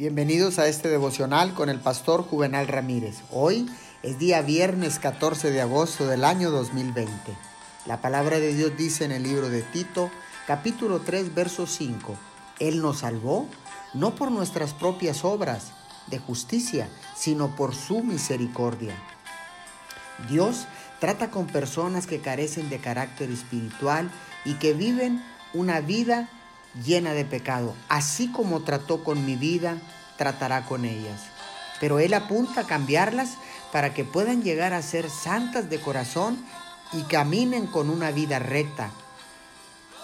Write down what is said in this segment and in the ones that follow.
Bienvenidos a este devocional con el pastor Juvenal Ramírez. Hoy es día viernes 14 de agosto del año 2020. La palabra de Dios dice en el libro de Tito, capítulo 3, verso 5, Él nos salvó no por nuestras propias obras de justicia, sino por su misericordia. Dios trata con personas que carecen de carácter espiritual y que viven una vida llena de pecado. Así como trató con mi vida, tratará con ellas. Pero Él apunta a cambiarlas para que puedan llegar a ser santas de corazón y caminen con una vida recta.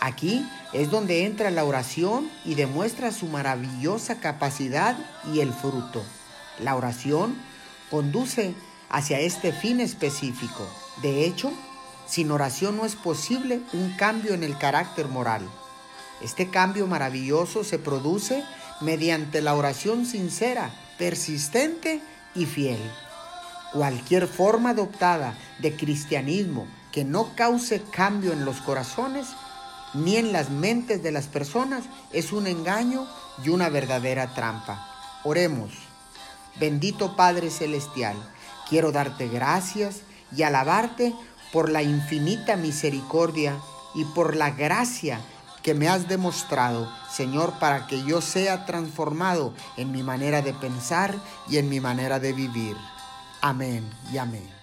Aquí es donde entra la oración y demuestra su maravillosa capacidad y el fruto. La oración conduce hacia este fin específico. De hecho, sin oración no es posible un cambio en el carácter moral. Este cambio maravilloso se produce mediante la oración sincera, persistente y fiel. Cualquier forma adoptada de cristianismo que no cause cambio en los corazones ni en las mentes de las personas es un engaño y una verdadera trampa. Oremos. Bendito Padre Celestial, quiero darte gracias y alabarte por la infinita misericordia y por la gracia que me has demostrado, Señor, para que yo sea transformado en mi manera de pensar y en mi manera de vivir. Amén y amén.